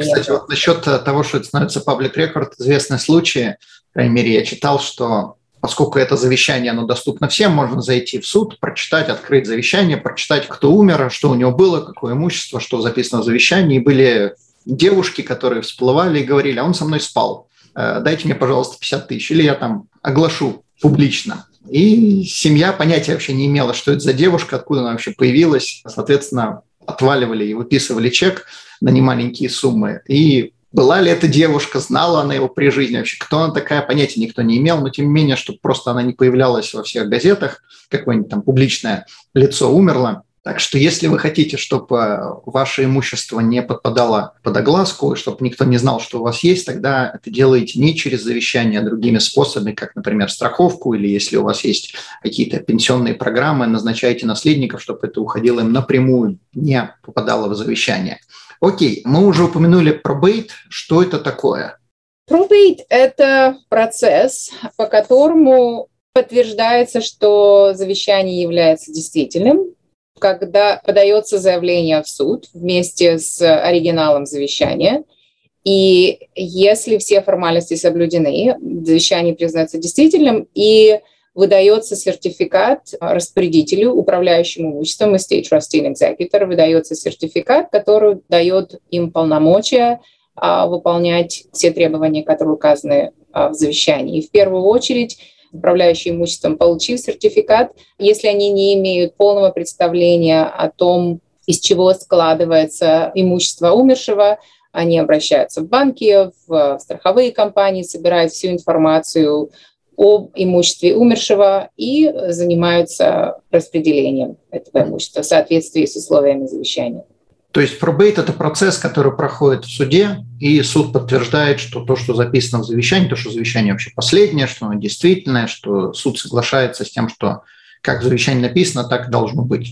Кстати, вот насчет того, что это становится паблик рекорд, известный случай, по крайней мере, я читал, что поскольку это завещание, оно доступно всем, можно зайти в суд, прочитать, открыть завещание, прочитать, кто умер, что у него было, какое имущество, что записано в завещании. И были девушки, которые всплывали и говорили, а он со мной спал, э, дайте мне, пожалуйста, 50 тысяч, или я там оглашу публично. И семья понятия вообще не имела, что это за девушка, откуда она вообще появилась. Соответственно, отваливали и выписывали чек на немаленькие суммы. И была ли эта девушка, знала она его при жизни вообще, кто она такая, понятия никто не имел, но тем не менее, чтобы просто она не появлялась во всех газетах, какое-нибудь там публичное лицо умерло, так что если вы хотите, чтобы э, ваше имущество не подпадало под огласку, чтобы никто не знал, что у вас есть, тогда это делаете не через завещание, а другими способами, как, например, страховку, или если у вас есть какие-то пенсионные программы, назначайте наследников, чтобы это уходило им напрямую, не попадало в завещание. Окей, мы уже упомянули пробейт. Что это такое? Пробейт – это процесс, по которому подтверждается, что завещание является действительным, когда подается заявление в суд вместе с оригиналом завещания, и если все формальности соблюдены, завещание признается действительным, и выдается сертификат распорядителю, управляющему имуществом, estate trustee executor, выдается сертификат, который дает им полномочия а, выполнять все требования, которые указаны а, в завещании. И в первую очередь управляющий имуществом, получив сертификат, если они не имеют полного представления о том, из чего складывается имущество умершего, они обращаются в банки, в страховые компании, собирают всю информацию об имуществе умершего и занимаются распределением этого имущества в соответствии с условиями завещания. То есть пробейт – это процесс, который проходит в суде, и суд подтверждает, что то, что записано в завещании, то, что завещание вообще последнее, что оно действительное, что суд соглашается с тем, что как в завещании написано, так и должно быть.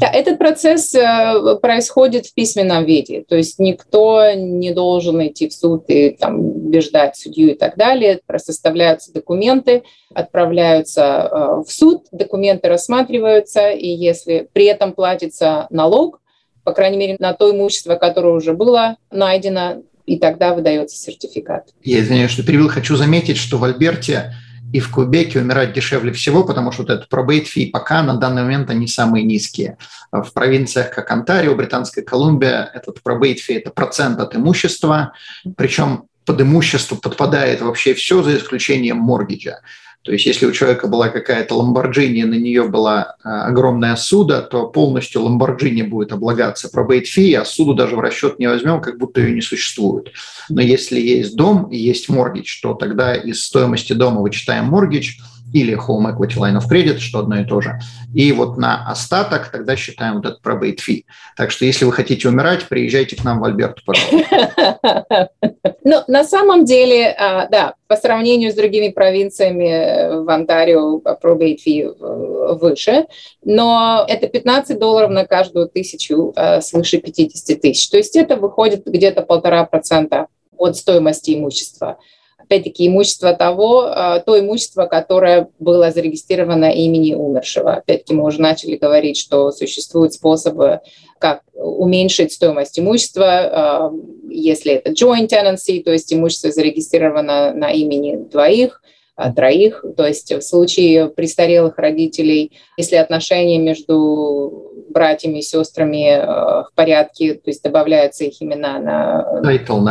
Да, этот процесс э, происходит в письменном виде, то есть никто не должен идти в суд и там, убеждать судью и так далее. Составляются документы, отправляются э, в суд, документы рассматриваются, и если при этом платится налог, по крайней мере, на то имущество, которое уже было найдено, и тогда выдается сертификат. Я извиняюсь, что перевел. Хочу заметить, что в Альберте и в Кубеке умирать дешевле всего, потому что вот этот пробейт фи пока на данный момент они самые низкие. В провинциях, как Онтарио, Британская Колумбия, этот пробейт фи – это процент от имущества, причем под имущество подпадает вообще все, за исключением моргиджа. То есть если у человека была какая-то ламборджини, на нее была а, огромная суда, то полностью ламборджини будет облагаться пробейт фи, а суду даже в расчет не возьмем, как будто ее не существует. Но если есть дом и есть моргидж, то тогда из стоимости дома вычитаем моргидж – или Home Equity Line of Credit, что одно и то же. И вот на остаток тогда считаем вот этот probate fee. Так что если вы хотите умирать, приезжайте к нам в Альберту, пожалуйста. Ну, на самом деле, а, да, по сравнению с другими провинциями э, в Онтарио probate fee э, выше, но это 15 долларов на каждую тысячу э, свыше 50 тысяч. То есть это выходит где-то полтора процента от стоимости имущества опять-таки, имущество того, а, то имущество, которое было зарегистрировано имени умершего. Опять-таки, мы уже начали говорить, что существуют способы, как уменьшить стоимость имущества, а, если это joint tenancy, то есть имущество зарегистрировано на имени двоих, троих. То есть в случае престарелых родителей, если отношения между братьями и сестрами э, в порядке, то есть добавляются их имена на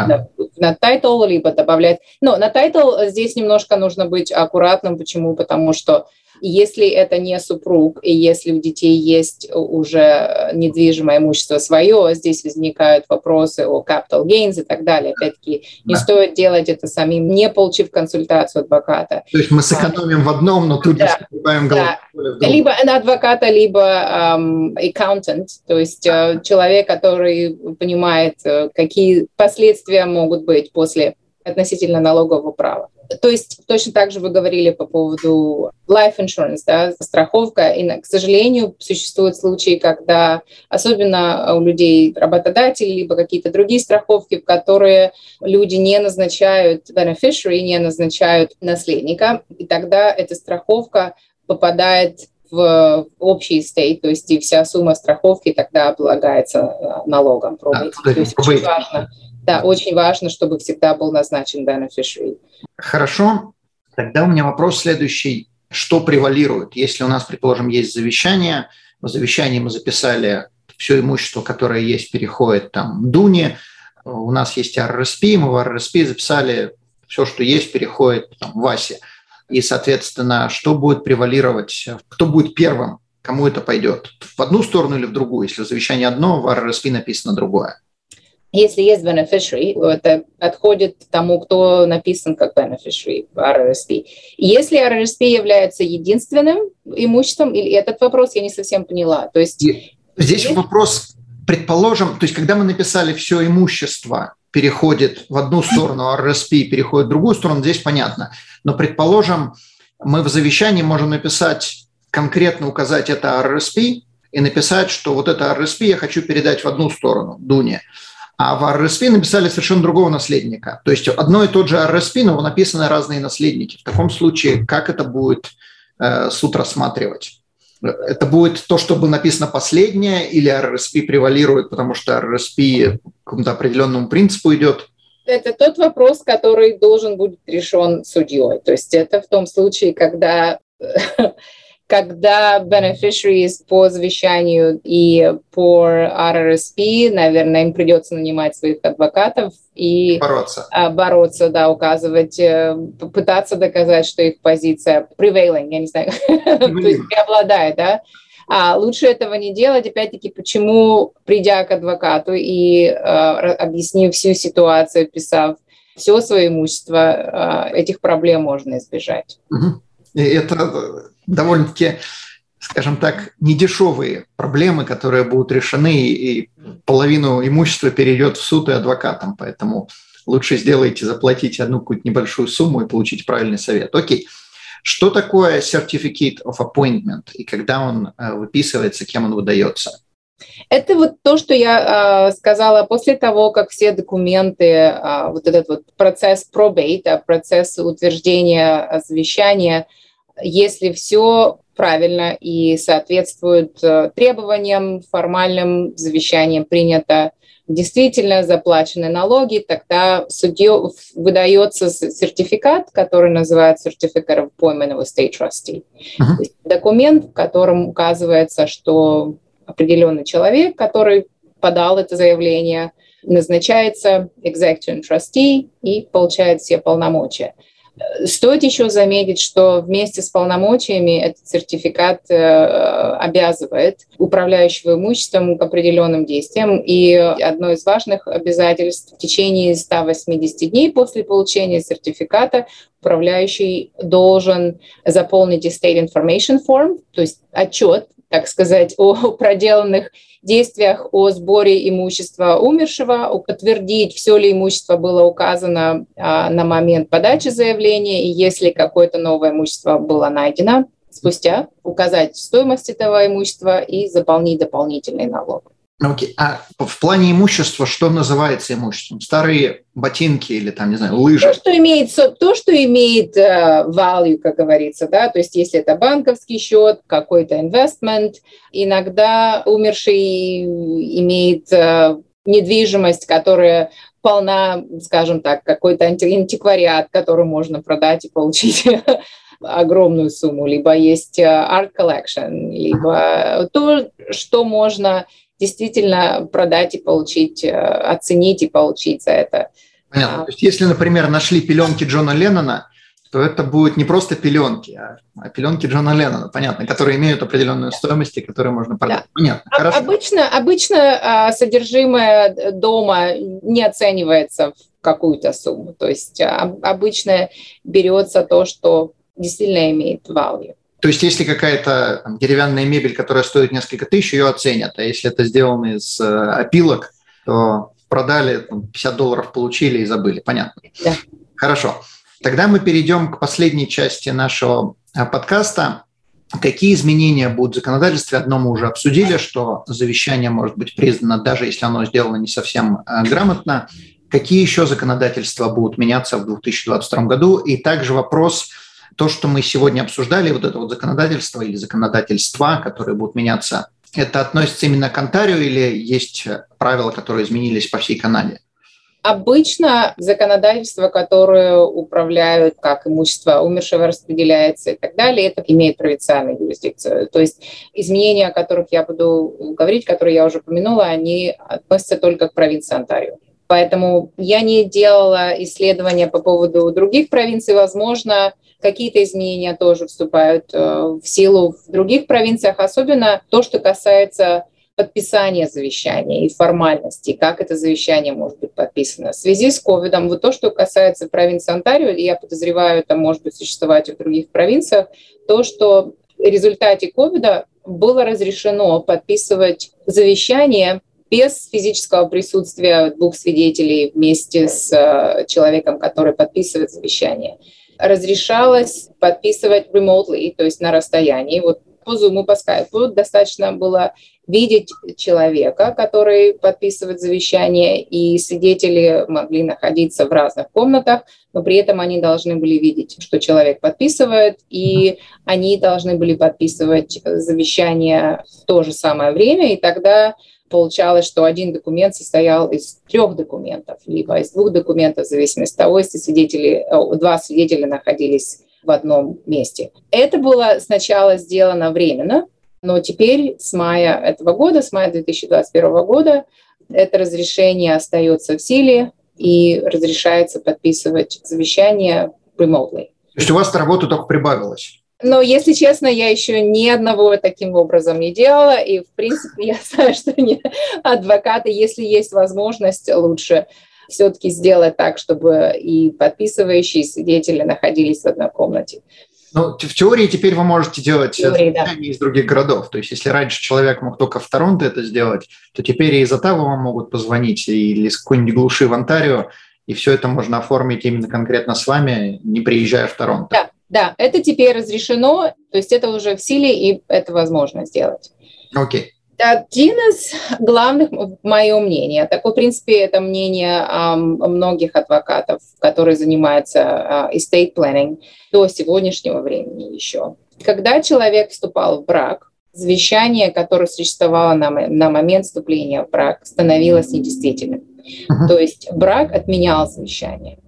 да. на, на title, либо добавлять. Но на title здесь немножко нужно быть аккуратным. Почему? Потому что если это не супруг, и если у детей есть уже недвижимое имущество свое, здесь возникают вопросы о capital gains и так далее. Опять-таки, не да. стоит делать это самим, не получив консультацию адвоката. То есть мы сэкономим в одном, но тут да. же да. Либо на адвоката, либо um, accountant, то есть uh, человек, который понимает, uh, какие последствия могут быть после относительно налогового права. То есть точно так же вы говорили по поводу life insurance, да, страховка. И, к сожалению, существуют случаи, когда, особенно у людей, работодателей, либо какие-то другие страховки, в которые люди не назначают beneficiary, не назначают наследника, и тогда эта страховка попадает в общий стейт, то есть и вся сумма страховки тогда облагается э, налогом. Пробуйте. то есть очень важно да, очень важно, чтобы всегда был назначен beneficiary. Хорошо. Тогда у меня вопрос следующий. Что превалирует? Если у нас, предположим, есть завещание, в завещании мы записали все имущество, которое есть, переходит там Дуне, у нас есть RRSP, мы в RRSP записали все, что есть, переходит там, Васе. И, соответственно, что будет превалировать, кто будет первым, кому это пойдет, в одну сторону или в другую, если завещание одно, в RRSP написано другое. Если есть beneficiary, это отходит тому, кто написан как beneficiary в RRSP. Если RRSP является единственным имуществом, или этот вопрос я не совсем поняла. То есть, Здесь есть... вопрос, предположим, то есть когда мы написали все имущество, переходит в одну сторону, RRSP переходит в другую сторону, здесь понятно. Но предположим, мы в завещании можем написать, конкретно указать это RRSP и написать, что вот это RRSP я хочу передать в одну сторону, Дуне а в RSP написали совершенно другого наследника. То есть одно и тот же RSP, но написаны разные наследники. В таком случае как это будет э, суд рассматривать? Это будет то, что было написано последнее, или RSP превалирует, потому что RSP к какому-то определенному принципу идет? Это тот вопрос, который должен быть решен судьей. То есть это в том случае, когда когда beneficiaries по завещанию и по RRSP, наверное, им придется нанимать своих адвокатов и бороться, а, бороться да, указывать, э, пытаться доказать, что их позиция prevailing, я не знаю, то есть преобладает, да, а лучше этого не делать. Опять-таки, почему, придя к адвокату и э, объяснив всю ситуацию, писав все свое имущество, э, этих проблем можно избежать. Это довольно-таки скажем так, недешевые проблемы, которые будут решены, и половину имущества перейдет в суд и адвокатам. Поэтому лучше сделайте, заплатите одну какую-то небольшую сумму и получите правильный совет. Окей. Что такое Certificate of Appointment и когда он э, выписывается, кем он выдается? Это вот то, что я э, сказала после того, как все документы, э, вот этот вот процесс probate, процесс утверждения завещания, если все правильно и соответствует э, требованиям, формальным завещаниям принято, действительно заплачены налоги, тогда судье выдается сертификат, который называется Certificate of Appointment of a State Trustee. Uh-huh. Документ, в котором указывается, что определенный человек, который подал это заявление, назначается executive trustee и получает все полномочия. Стоит еще заметить, что вместе с полномочиями этот сертификат э, обязывает управляющего имуществом к определенным действиям. И одно из важных обязательств в течение 180 дней после получения сертификата управляющий должен заполнить State Information Form, то есть отчет так сказать, о проделанных действиях, о сборе имущества умершего, подтвердить, все ли имущество было указано а, на момент подачи заявления, и если какое-то новое имущество было найдено спустя, указать стоимость этого имущества и заполнить дополнительный налог. Окей. А в плане имущества что называется имуществом? Старые ботинки или там, не знаю, лыжи? То, что имеет, то, что имеет uh, value, как говорится, да, то есть если это банковский счет, какой-то investment, иногда умерший имеет uh, недвижимость, которая полна, скажем так, какой-то антиквариат, который можно продать и получить огромную сумму, либо есть э, art collection, либо то, что можно действительно продать и получить, э, оценить и получить за это. Понятно. А. То есть, если, например, нашли пеленки Джона Леннона, то это будут не просто пеленки, а, а пеленки Джона Леннона, понятно, которые имеют определенную стоимость и которые можно продать. Да. Понятно. Хорошо. Обычно, обычно а, содержимое дома не оценивается в какую-то сумму. То есть обычно берется то, что действительно имеет value. То есть, если какая-то там, деревянная мебель, которая стоит несколько тысяч, ее оценят. А если это сделано из э, опилок, то продали, там, 50 долларов получили и забыли. Понятно. Да. Хорошо. Тогда мы перейдем к последней части нашего э, подкаста. Какие изменения будут в законодательстве? Одно мы уже обсудили, что завещание может быть признано, даже если оно сделано не совсем э, грамотно. Какие еще законодательства будут меняться в 2022 году? И также вопрос – то, что мы сегодня обсуждали, вот это вот законодательство или законодательства, которые будут меняться, это относится именно к Онтарио или есть правила, которые изменились по всей Канаде? Обычно законодательство, которое управляют, как имущество умершего распределяется и так далее, это имеет провинциальную юрисдикцию. То есть изменения, о которых я буду говорить, которые я уже упомянула, они относятся только к провинции Онтарио. Поэтому я не делала исследования по поводу других провинций. Возможно, какие-то изменения тоже вступают э, в силу в других провинциях, особенно то, что касается подписания завещания и формальности, как это завещание может быть подписано. В связи с ковидом, вот то, что касается провинции Онтарио, и я подозреваю, это может быть существовать и в других провинциях, то, что в результате ковида было разрешено подписывать завещание без физического присутствия двух свидетелей вместе с э, человеком, который подписывает завещание. Разрешалось подписывать remotely, то есть на расстоянии. Вот по Zoom, по Skype достаточно было видеть человека, который подписывает завещание, и свидетели могли находиться в разных комнатах, но при этом они должны были видеть, что человек подписывает, и они должны были подписывать завещание в то же самое время, и тогда получалось, что один документ состоял из трех документов, либо из двух документов, в зависимости от того, если свидетели, э, два свидетеля находились в одном месте. Это было сначала сделано временно, но теперь с мая этого года, с мая 2021 года, это разрешение остается в силе и разрешается подписывать завещание remotely. То есть у вас работа только прибавилась? Но, если честно, я еще ни одного таким образом не делала, и, в принципе, я знаю, что не адвокаты, если есть возможность, лучше все-таки сделать так, чтобы и подписывающие, и свидетели находились в одной комнате. Ну, в теории теперь вы можете делать теории, да. из других городов. То есть, если раньше человек мог только в Торонто это сделать, то теперь и из Оттавы вам могут позвонить, или из какой-нибудь глуши в Онтарио, и все это можно оформить именно конкретно с вами, не приезжая в Торонто. Да, да, это теперь разрешено, то есть это уже в силе, и это возможно сделать. Окей. Okay. Один из главных, мое мнение, такое, в принципе, это мнение а, многих адвокатов, которые занимаются а, estate planning до сегодняшнего времени еще. Когда человек вступал в брак, завещание, которое существовало на, на момент вступления в брак, становилось недействительным. Uh-huh. То есть брак отменял завещание.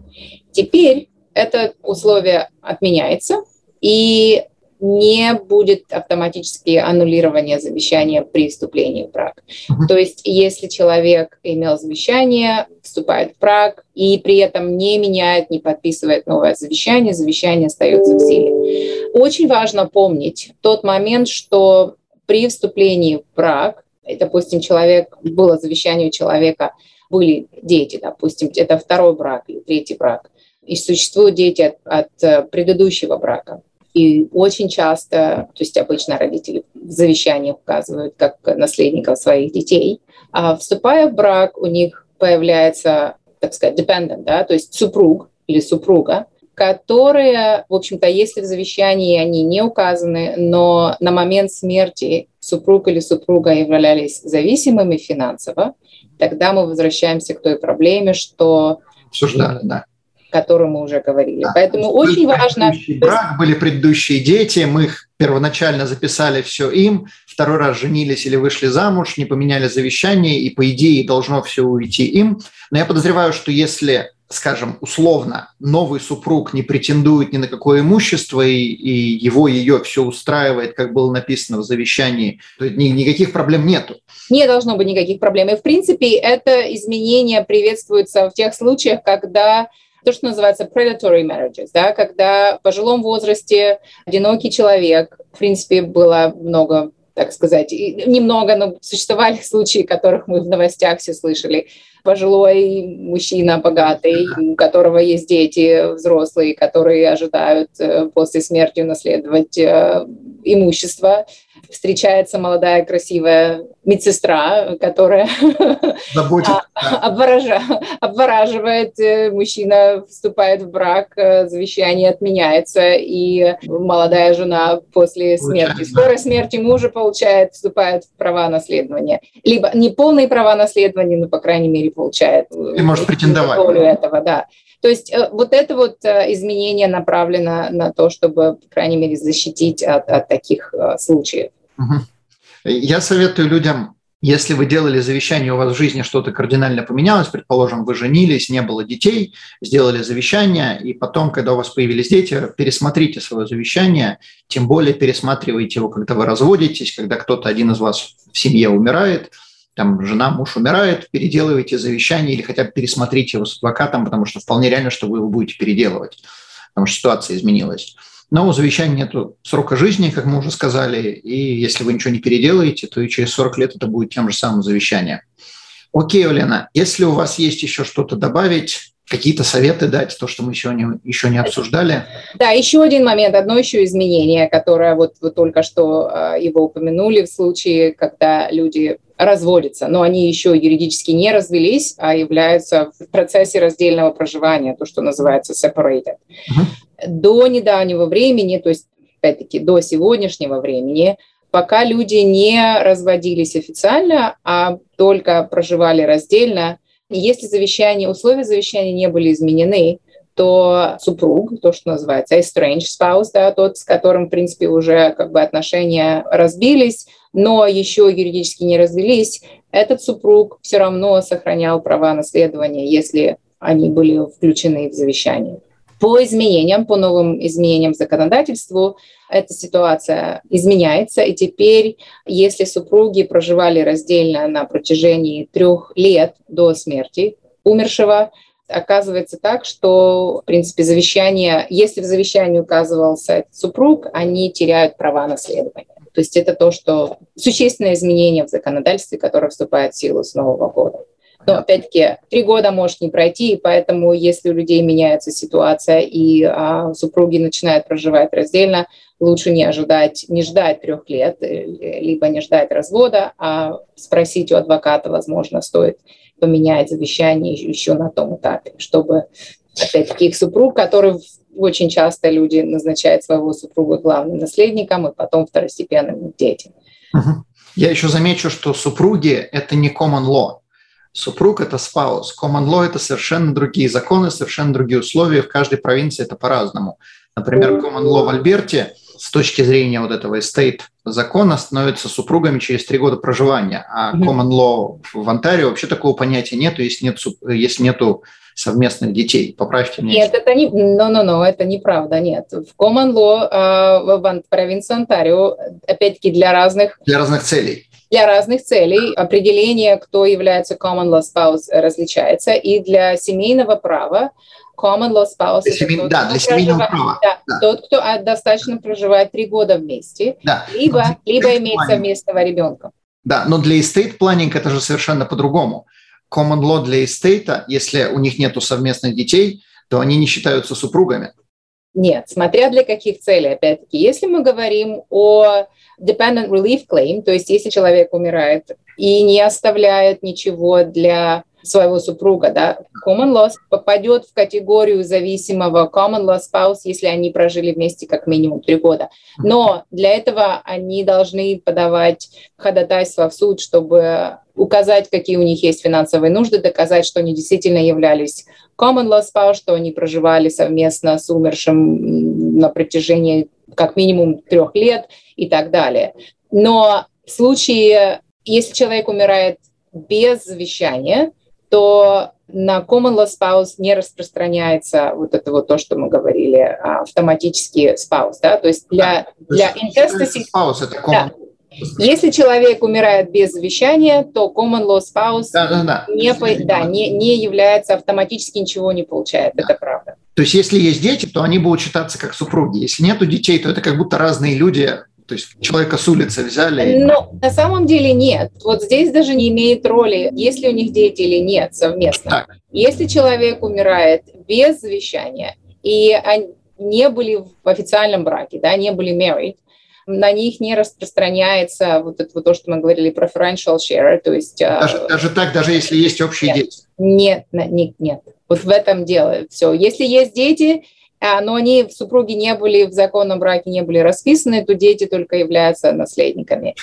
Теперь это условие отменяется, и не будет автоматически аннулирования завещания при вступлении в брак. Uh-huh. То есть если человек имел завещание, вступает в брак и при этом не меняет, не подписывает новое завещание, завещание остается в силе. Очень важно помнить тот момент, что при вступлении в брак, допустим, человек, было завещание у человека, были дети, допустим, это второй брак или третий брак, и существуют дети от, от э, предыдущего брака. И очень часто, то есть обычно родители в завещаниях указывают как наследников своих детей, а вступая в брак, у них появляется, так сказать, dependent, да, то есть супруг или супруга, которые, в общем-то, если в завещании они не указаны, но на момент смерти супруг или супруга являлись зависимыми финансово, тогда мы возвращаемся к той проблеме, что обсуждали, да котором мы уже говорили. Да. Поэтому очень важно... Брак, были предыдущие дети, мы их первоначально записали все им, второй раз женились или вышли замуж, не поменяли завещание, и по идее должно все уйти им. Но я подозреваю, что если скажем, условно, новый супруг не претендует ни на какое имущество, и, и его, ее все устраивает, как было написано в завещании, то ни, никаких проблем нету. Не должно быть никаких проблем. И, в принципе, это изменение приветствуется в тех случаях, когда то, что называется predatory marriages, да, когда в пожилом возрасте одинокий человек, в принципе, было много так сказать, немного, но существовали случаи, которых мы в новостях все слышали. Пожилой мужчина, богатый, у которого есть дети взрослые, которые ожидают э, после смерти унаследовать э, имущество, встречается молодая красивая медсестра, которая обвораживает, э, мужчина вступает в брак, э, завещание отменяется, и молодая жена после смерти, скорой смерти мужа получает, вступает в права наследования. Либо не полные права наследования, но, по крайней мере, получает. И может претендовать. этого, да. То есть э, вот это вот э, изменение направлено на то, чтобы, по крайней мере, защитить от, от таких э, случаев. Я советую людям, если вы делали завещание, у вас в жизни что-то кардинально поменялось, предположим, вы женились, не было детей, сделали завещание, и потом, когда у вас появились дети, пересмотрите свое завещание, тем более пересматривайте его, когда вы разводитесь, когда кто-то один из вас в семье умирает – там жена, муж умирает, переделывайте завещание или хотя бы пересмотрите его с адвокатом, потому что вполне реально, что вы его будете переделывать, потому что ситуация изменилась. Но у завещания нет срока жизни, как мы уже сказали, и если вы ничего не переделаете, то и через 40 лет это будет тем же самым завещание. Окей, Олена, если у вас есть еще что-то добавить, какие-то советы дать, то, что мы сегодня еще не обсуждали. Да, еще один момент, одно еще изменение, которое вот вы только что а, его упомянули в случае, когда люди разводятся, но они еще юридически не развелись, а являются в процессе раздельного проживания, то, что называется separated. Uh-huh. До недавнего времени, то есть, опять-таки, до сегодняшнего времени, пока люди не разводились официально, а только проживали раздельно, если завещание, условия завещания не были изменены, то супруг, то, что называется estranged spouse, да, тот, с которым, в принципе, уже как бы отношения разбились, но еще юридически не развелись, этот супруг все равно сохранял права наследования, если они были включены в завещание. По изменениям, по новым изменениям законодательству, эта ситуация изменяется, и теперь, если супруги проживали раздельно на протяжении трех лет до смерти умершего, оказывается так, что, в принципе, завещание, если в завещании указывался супруг, они теряют права наследования. То есть это то, что существенное изменение в законодательстве, которое вступает в силу с Нового года. Но, опять-таки, три года может не пройти, и поэтому, если у людей меняется ситуация, и а, супруги начинают проживать раздельно, лучше не ожидать, не ждать трех лет, э, либо не ждать развода, а спросить у адвоката, возможно, стоит поменять завещание еще на том этапе, чтобы, опять-таки, их супруг, который очень часто люди назначают своего супруга главным наследником и потом второстепенным детям. Я еще замечу, что супруги – это не common law. Супруг – это spouse. Common law – это совершенно другие законы, совершенно другие условия. В каждой провинции это по-разному. Например, common law в Альберте с точки зрения вот этого estate закона становятся супругами через три года проживания, а common law в Онтарио вообще такого понятия нет, если нет если нету совместных детей. Поправьте меня. Нет, это не, no, no, no, это неправда, нет. В common law э, в провинции Онтарио, опять-таки для разных... Для разных целей для разных целей определение, кто является common law spouse, различается. И для семейного права common law spouse для семей... да, для семейного права. Да, да. Тот, кто достаточно проживает три года вместе, да. либо, либо имеет совместного ребенка. Да, но для estate planning это же совершенно по-другому. Common law для estate, если у них нет совместных детей, то они не считаются супругами. Нет, смотря для каких целей, опять-таки. Если мы говорим о dependent relief claim, то есть если человек умирает и не оставляет ничего для своего супруга, да, common law попадет в категорию зависимого common law spouse, если они прожили вместе как минимум три года. Но для этого они должны подавать ходатайство в суд, чтобы указать, какие у них есть финансовые нужды, доказать, что они действительно являлись common law spouse, что они проживали совместно с умершим на протяжении как минимум трех лет и так далее. Но в случае, если человек умирает без завещания, то на common law spouse не распространяется вот это вот то, что мы говорили, а, автоматически spouse, да, то есть для, для intestacy... Spouse это common да. Если человек умирает без завещания, то common law spouse да, да, да. Не, да, не, не является, автоматически ничего не получает, да. это правда. То есть если есть дети, то они будут считаться как супруги. Если нету детей, то это как будто разные люди, то есть человека с улицы взяли? Ну, на самом деле нет. Вот здесь даже не имеет роли, есть ли у них дети или нет совместно. Так. Если человек умирает без завещания, и они не были в официальном браке, да, не были married, на них не распространяется вот это вот то, что мы говорили, preferential share, то есть... А, даже, даже так, даже если есть общие нет, дети? Нет, нет, нет. Вот в этом дело все. Если есть дети, а, но они, супруги не были в законном браке, не были расписаны, то дети только являются наследниками.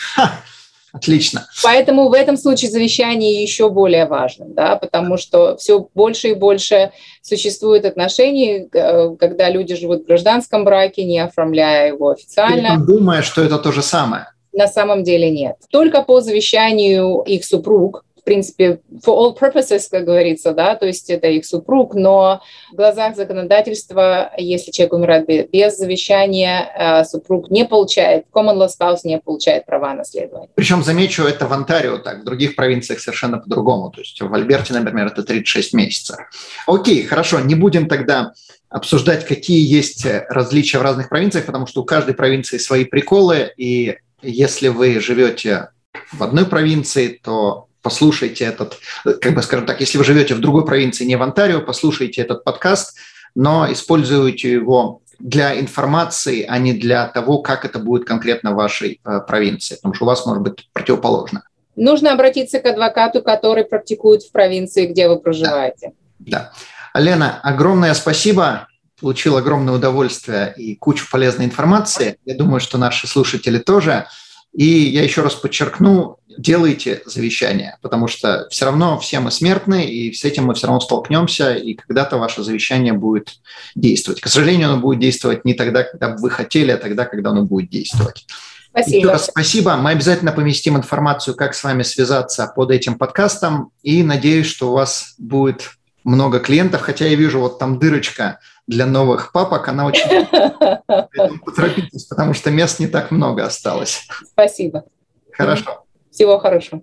Отлично. Поэтому в этом случае завещание еще более важно, да, потому что все больше и больше существует отношений, э, когда люди живут в гражданском браке, не оформляя его официально. Думая, что это то же самое. На самом деле нет. Только по завещанию их супруг принципе, for all purposes, как говорится, да, то есть это их супруг, но в глазах законодательства, если человек умирает без завещания, э, супруг не получает, common law spouse не получает права наследования. Причем, замечу, это в Онтарио так, в других провинциях совершенно по-другому, то есть в Альберте, например, это 36 месяцев. Окей, хорошо, не будем тогда обсуждать, какие есть различия в разных провинциях, потому что у каждой провинции свои приколы, и если вы живете в одной провинции, то послушайте этот, как бы скажем так, если вы живете в другой провинции, не в Онтарио, послушайте этот подкаст, но используйте его для информации, а не для того, как это будет конкретно в вашей э, провинции, потому что у вас может быть противоположно. Нужно обратиться к адвокату, который практикует в провинции, где вы проживаете. Да. да. Лена, огромное спасибо. Получил огромное удовольствие и кучу полезной информации. Я думаю, что наши слушатели тоже. И я еще раз подчеркну, делайте завещание, потому что все равно все мы смертны, и с этим мы все равно столкнемся, и когда-то ваше завещание будет действовать. К сожалению, оно будет действовать не тогда, когда вы хотели, а тогда, когда оно будет действовать. Спасибо. раз спасибо. Мы обязательно поместим информацию, как с вами связаться под этим подкастом, и надеюсь, что у вас будет много клиентов, хотя я вижу вот там дырочка для новых папок, она очень... Поторопитесь, потому что мест не так много осталось. Спасибо. Хорошо. Всего хорошего.